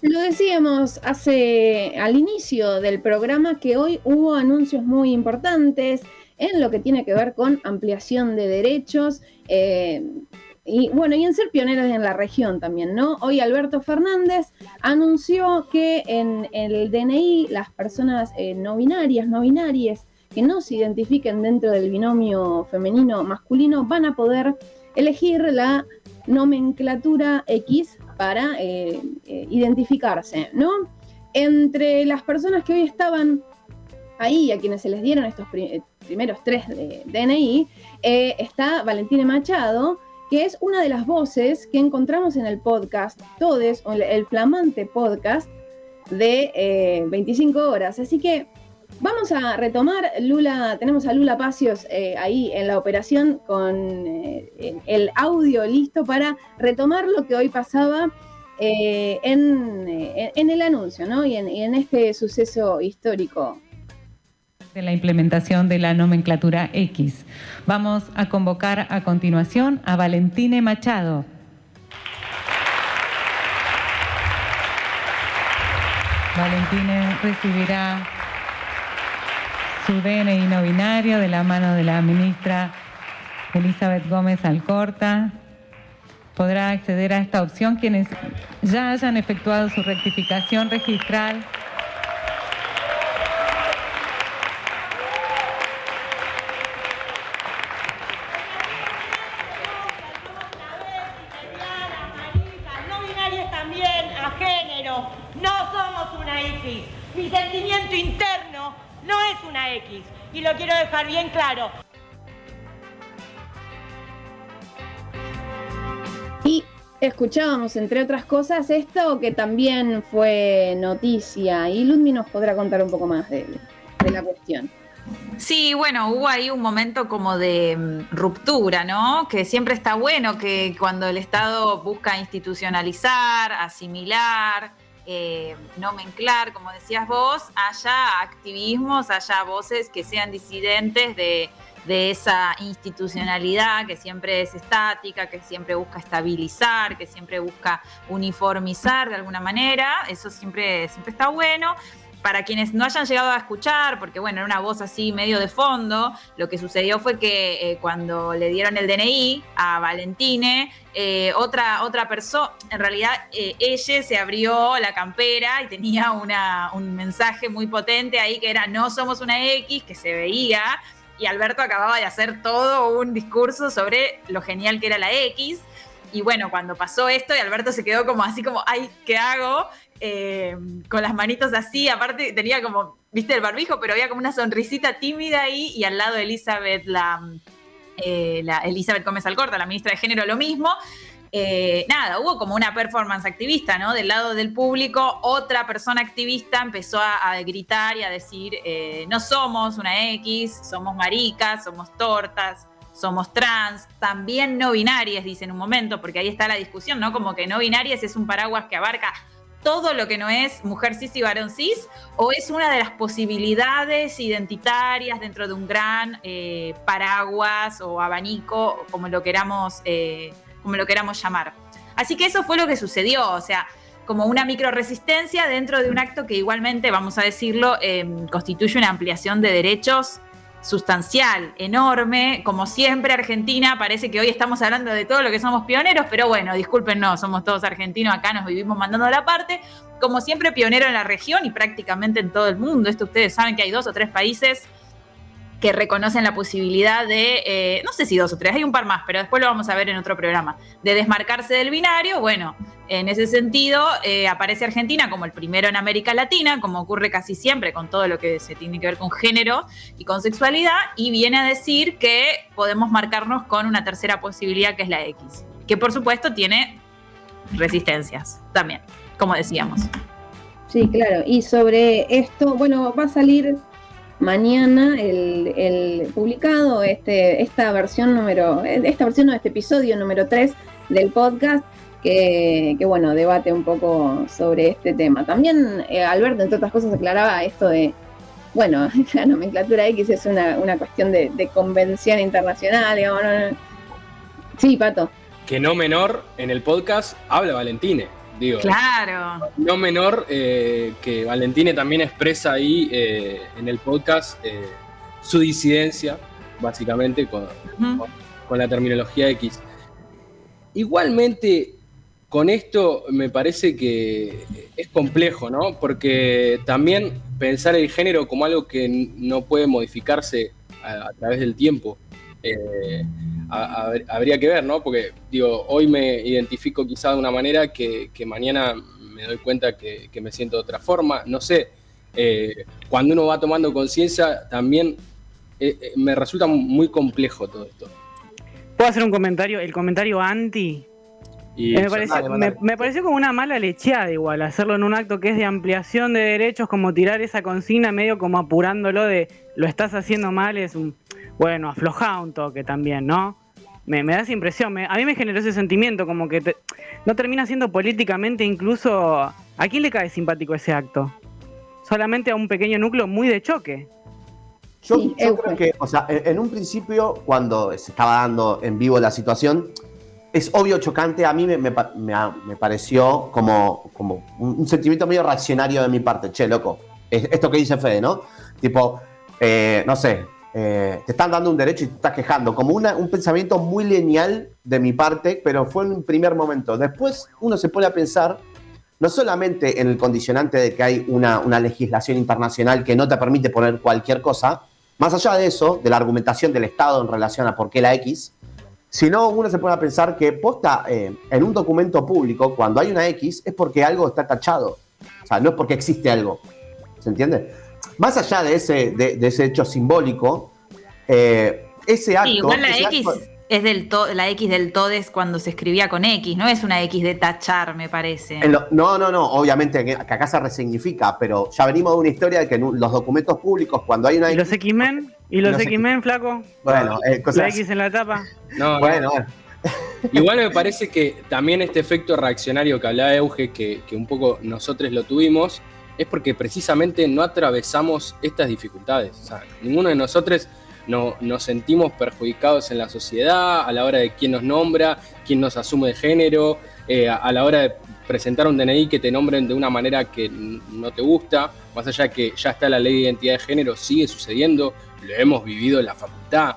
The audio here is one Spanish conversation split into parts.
Lo decíamos hace al inicio del programa que hoy hubo anuncios muy importantes en lo que tiene que ver con ampliación de derechos. Eh, y bueno, y en ser pioneros en la región también, ¿no? Hoy Alberto Fernández anunció que en el DNI las personas eh, no binarias, no binarias, que no se identifiquen dentro del binomio femenino-masculino, van a poder elegir la nomenclatura X para eh, eh, identificarse, ¿no? Entre las personas que hoy estaban ahí, a quienes se les dieron estos primeros tres de DNI, está Valentina Machado, que es una de las voces que encontramos en el podcast, Todes, el flamante podcast de 25 eh, horas. Así que vamos a retomar, Lula, tenemos a Lula Pacios eh, ahí en la operación con eh, el audio listo para retomar lo que hoy pasaba en, el anuncio, ¿no? Y en, y en este suceso histórico de la implementación de la nomenclatura X. Vamos a convocar a continuación a Valentine Machado. Valentine recibirá su DNI no binario de la mano de la ministra Elizabeth Gómez Alcorta. Podrá acceder a esta opción quienes ya hayan efectuado su rectificación registral y lo quiero dejar bien claro. Y escuchábamos, entre otras cosas, esto que también fue noticia y Ludmi nos podrá contar un poco más de, de la cuestión. Sí, bueno, hubo ahí un momento como de mm, ruptura, ¿no? Que siempre está bueno que cuando el Estado busca institucionalizar, asimilar, eh, nomenclar, como decías vos, haya activismos, haya voces que sean disidentes de, esa institucionalidad que siempre es estática, que siempre busca estabilizar, que siempre busca uniformizar de alguna manera. Eso siempre, siempre está bueno para quienes no hayan llegado a escuchar, porque bueno, era una voz así medio de fondo, lo que sucedió fue que eh, cuando le dieron el DNI a Valentine, eh, otra, otra persona, en realidad eh, ella se abrió la campera y tenía una, un mensaje muy potente ahí que era no somos una X, que se veía, y Alberto acababa de hacer todo un discurso sobre lo genial que era la X. Y bueno, cuando pasó esto y Alberto se quedó como así como, ay, ¿qué hago? Eh, con las manitos así, aparte tenía como, viste, el barbijo, pero había como una sonrisita tímida ahí y al lado de Elizabeth, eh, la Elizabeth Gómez Alcorta, la ministra de Género, lo mismo. Eh, nada, hubo como una performance activista, ¿no? Del lado del público, otra persona activista empezó a gritar y a decir, no somos una X, somos maricas, somos tortas, somos trans, también no binarias, dice en un momento, porque ahí está la discusión, ¿no? Como que no binarias es un paraguas que abarca todo lo que no es mujer cis y varón cis, o es una de las posibilidades identitarias dentro de un gran eh, paraguas o abanico, como lo queramos, eh, como lo queramos llamar. Así que eso fue lo que sucedió, o sea, como una micro resistencia dentro de un acto que igualmente, vamos a decirlo, em, constituye una ampliación de derechos sustancial, enorme. Como siempre, Argentina, parece que hoy estamos hablando de todo lo que somos pioneros, pero bueno, disculpen, no, somos todos argentinos, acá nos vivimos mandando la parte. Como siempre, pionero en la región y prácticamente en todo el mundo. Esto ustedes saben que hay dos o tres países que reconocen la posibilidad de, eh, no sé si dos o tres, hay un par más, pero después lo vamos a ver en otro programa, de desmarcarse del binario. Bueno, en ese sentido eh, aparece Argentina como el primero en América Latina, como ocurre casi siempre con todo lo que se tiene que ver con género y con sexualidad, y viene a decir que podemos marcarnos con una tercera posibilidad que es la X, que por supuesto tiene resistencias también, como decíamos. Sí, claro. Y sobre esto, bueno, va a salir mañana el, publicado este, esta versión número, esta versión de este episodio número 3 del podcast que, bueno, debate un poco sobre este tema. También eh, Alberto, entre otras cosas, aclaraba esto de, bueno, la nomenclatura X es una, cuestión de, convención internacional, digamos. Sí, Pato. Que no menor, en el podcast habla Valentine. Digo. Claro. No menor eh, que Valentine también expresa ahí eh, en el podcast eh, su disidencia, básicamente, con, con, la terminología X. Igualmente, con esto me parece que es complejo, ¿no? Porque también pensar el género como algo que no puede modificarse a, través del tiempo. Eh, habría que ver, ¿no? Porque, digo, hoy me identifico quizá de una manera que, mañana me doy cuenta que, me siento de otra forma. No sé, eh, cuando uno va tomando conciencia, también eh, me resulta muy complejo todo esto. ¿Puedo hacer un comentario? El comentario anti me, pareció, como una mala lecheada igual, hacerlo en un acto que es de ampliación de derechos, como tirar esa consigna medio como apurándolo de lo estás haciendo mal, es un, bueno, afloja un toque también, ¿no? Me, da esa impresión, a mí me generó ese sentimiento, como que no termina siendo políticamente incluso... ¿A quién le cae simpático ese acto? Solamente a un pequeño núcleo muy de choque. Yo, yo creo que, o sea, en un principio, cuando se estaba dando en vivo la situación, es obvio chocante, a mí me, me, me, pareció como, como un, sentimiento medio reaccionario de mi parte, che, loco, esto que dice Fede, ¿no? Tipo, eh, no sé, eh, te están dando un derecho y te estás quejando, como una, un pensamiento muy lineal de mi parte, pero fue en un primer momento. Después uno se pone a pensar no solamente en el condicionante de que hay una, una legislación internacional que no te permite poner cualquier cosa, más allá de eso, de la argumentación del Estado en relación a por qué la X, si no, uno se pone a pensar que posta eh, en un documento público, cuando hay una X, es porque algo está tachado. O sea, no es porque existe algo. ¿Se entiende? Más allá de ese, de, ese hecho simbólico, eh, ese acto. igual la X es del la X del TODES cuando se escribía con X, no es una X de tachar, me parece. no, no, no, obviamente que, acá se resignifica, pero ya venimos de una historia de que en los documentos públicos, cuando hay una ¿Y los X-Men? ¿Y los, X-Men, flaco? Bueno, eh, cosas... La X en la tapa. No, bueno, Igual me parece que también este efecto reaccionario que hablaba Euge, que, que un poco nosotros lo tuvimos, es porque precisamente no atravesamos estas dificultades. O sea, ninguno de nosotros no, nos sentimos perjudicados en la sociedad a la hora de quién nos nombra, quién nos asume de género, eh, a, la hora de presentar un DNI que te nombren de una manera que no te gusta, más allá de que ya está la ley de identidad de género, sigue sucediendo, lo hemos vivido en la facultad.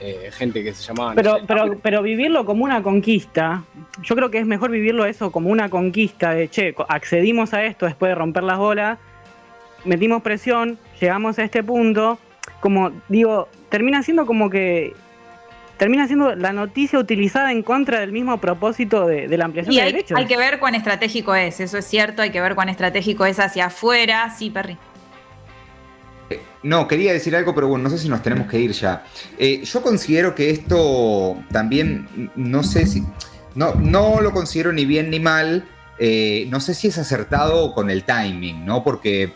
Eh, gente que se llamaba. Pero, pero, pero vivirlo como una conquista, yo creo que es mejor vivirlo eso como una conquista de che, accedimos a esto después de romper las bolas, metimos presión, llegamos a este punto, como digo, termina siendo como que termina siendo la noticia utilizada en contra del mismo propósito de, la ampliación de derechos. Hay que ver cuán estratégico es, eso es cierto, hay que ver cuán estratégico es hacia afuera. Sí, Perry. No, quería decir algo, pero bueno, no sé si nos tenemos que ir ya. Eh, yo considero que esto también, no sé si, no, no lo considero ni bien ni mal, eh, no sé si es acertado con el timing, ¿no? Porque,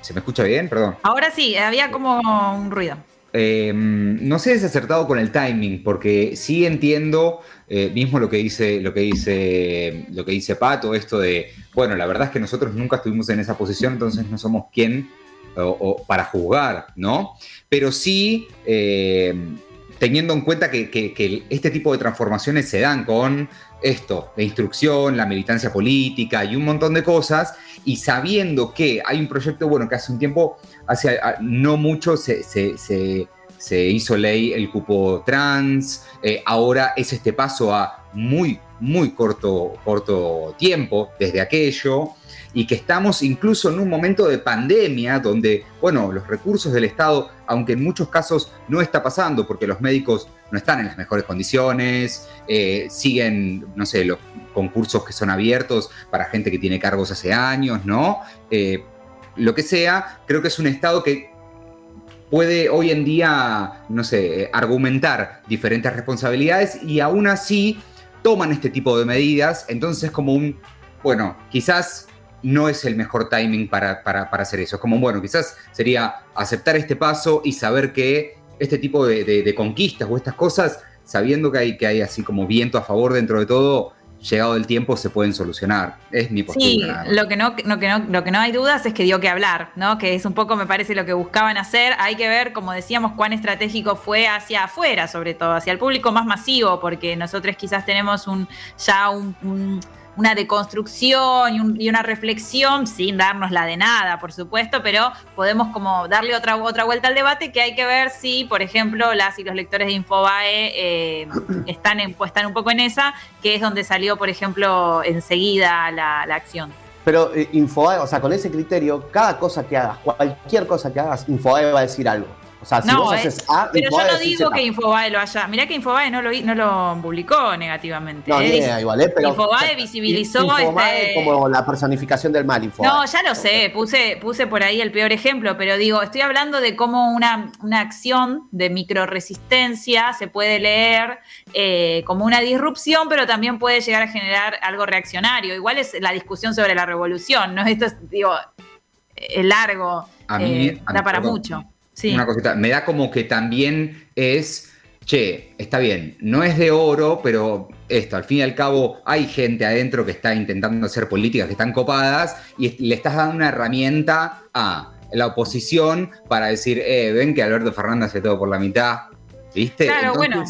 ¿se me escucha bien? Perdón. Ahora sí, había como un ruido. Em, no sé si es acertado con el timing, porque sí entiendo eh, mismo lo que dice, lo que dice, lo que dice Pato, esto de, bueno, la verdad es que nosotros nunca estuvimos en esa posición, entonces no somos quien para juzgar, ¿no? Pero sí em, teniendo en cuenta que, este tipo de transformaciones se dan con esto, la instrucción, la militancia política y un montón de cosas, y sabiendo que hay un proyecto, bueno, que hace un tiempo hace no mucho se, hizo ley el cupo trans, eh, ahora es este paso a muy, muy corto, corto tiempo desde aquello, y que estamos incluso en un momento de pandemia donde, bueno, los recursos del Estado, aunque en muchos casos no está pasando porque los médicos no están en las mejores condiciones, eh, siguen, no sé, los concursos que son abiertos para gente que tiene cargos hace años, ¿no? Eh, lo que sea, creo que es un Estado que puede hoy en día, no sé, argumentar diferentes responsabilidades y aún así toman este tipo de medidas. Entonces, como un, bueno, quizás no es el mejor timing para, hacer eso. Es como, bueno, quizás sería aceptar este paso y saber que este tipo de, conquistas o estas cosas, sabiendo que hay, que hay así como viento a favor dentro de todo, llegado el tiempo se pueden solucionar. Es mi postura. Sí, lo que, no, que no, lo que no hay dudas es que dio que hablar, ¿no? Que es un poco, me parece, lo que buscaban hacer. Hay que ver, como decíamos, cuán estratégico fue hacia afuera, sobre todo, hacia el público más masivo, porque nosotros quizás tenemos un ya un una deconstrucción y, una reflexión, sin darnos la de nada, por supuesto, pero podemos como darle otra, otra vuelta al debate que hay que ver si, por ejemplo, las y los lectores de Infobae eh, están, en, pues, están un poco en esa, que es donde salió, por ejemplo, enseguida la, acción. Pero eh, Infobae, o sea, con ese criterio, cada cosa que hagas, cualquier cosa que hagas, Infobae va a decir algo no, pero yo no digo que Infobae lo haya. Mirá que Infobae no lo, no lo publicó negativamente. No, eh, igual, eh, pero, Infobae visibilizó. Infobae este... como la personificación del mal. Infobae. No, ya lo sé, puse, puse por ahí el peor ejemplo, pero digo, estoy hablando de cómo una, una acción de microresistencia se puede leer eh, como una disrupción, pero también puede llegar a generar algo reaccionario. Igual es la discusión sobre la revolución, ¿no? Esto es, digo, es largo, a mí, da para mucho. Una cosita, me da como que también es, che, está bien, no es de oro, pero esto, al fin y al cabo hay gente adentro que está intentando hacer políticas que están copadas y le estás dando una herramienta a la oposición para decir, eh, ven que Alberto Fernández hace todo por la mitad, ¿viste? Claro, bueno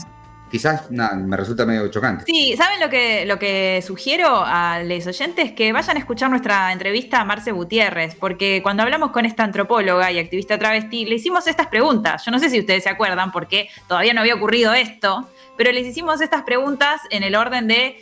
quizás me resulta medio chocante. Sí, ¿saben lo que, lo que sugiero a los oyentes? Que vayan a escuchar nuestra entrevista a Marce Gutiérrez, porque cuando hablamos con esta antropóloga y activista travesti, le hicimos estas preguntas. Yo no sé si ustedes se acuerdan, porque todavía no había ocurrido esto, pero les hicimos estas preguntas en el orden de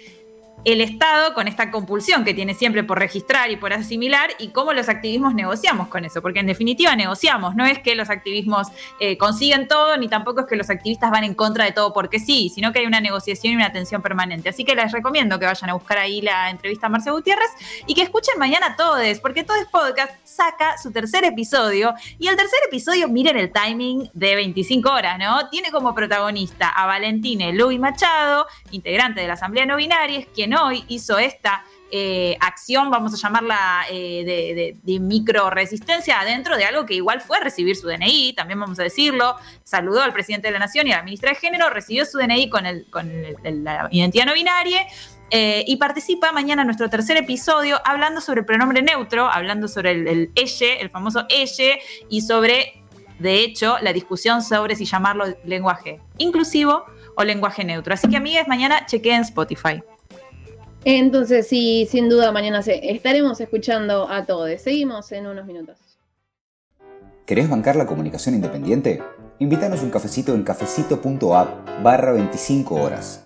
el Estado con esta compulsión que tiene siempre por registrar y por asimilar y cómo los activismos negociamos con eso, porque en definitiva negociamos, no es que los activismos eh, consiguen todo, ni tampoco es que los activistas van en contra de todo porque sí, sino que hay una negociación y una atención permanente. Así que les recomiendo que vayan a buscar ahí la entrevista a Marce Gutiérrez y que escuchen mañana Todes, porque Todes Podcast saca su tercer episodio y el tercer episodio, miren el timing de 25 horas, ¿no? Tiene como protagonista a Valentine Luis Machado, integrante de la Asamblea No Binaria, quien hizo esta eh, acción, vamos a llamarla eh, de, micro resistencia adentro de algo que igual fue recibir su DNI, también vamos a decirlo, saludó al presidente de la Nación y a la ministra de Género, recibió su DNI con, la identidad no binaria. Eh, y participa mañana en nuestro tercer episodio hablando sobre el pronombre neutro, hablando sobre el, el elle, el famoso elle, y sobre, de hecho, la discusión sobre si llamarlo lenguaje inclusivo o lenguaje neutro. Así que, amigas, mañana chequeen Spotify. Entonces, sí, sin duda, mañana estaremos escuchando a todos. Seguimos en unos minutos. ¿Querés bancar la comunicación independiente? Invítanos un cafecito en cafecito.app barra 25 horas.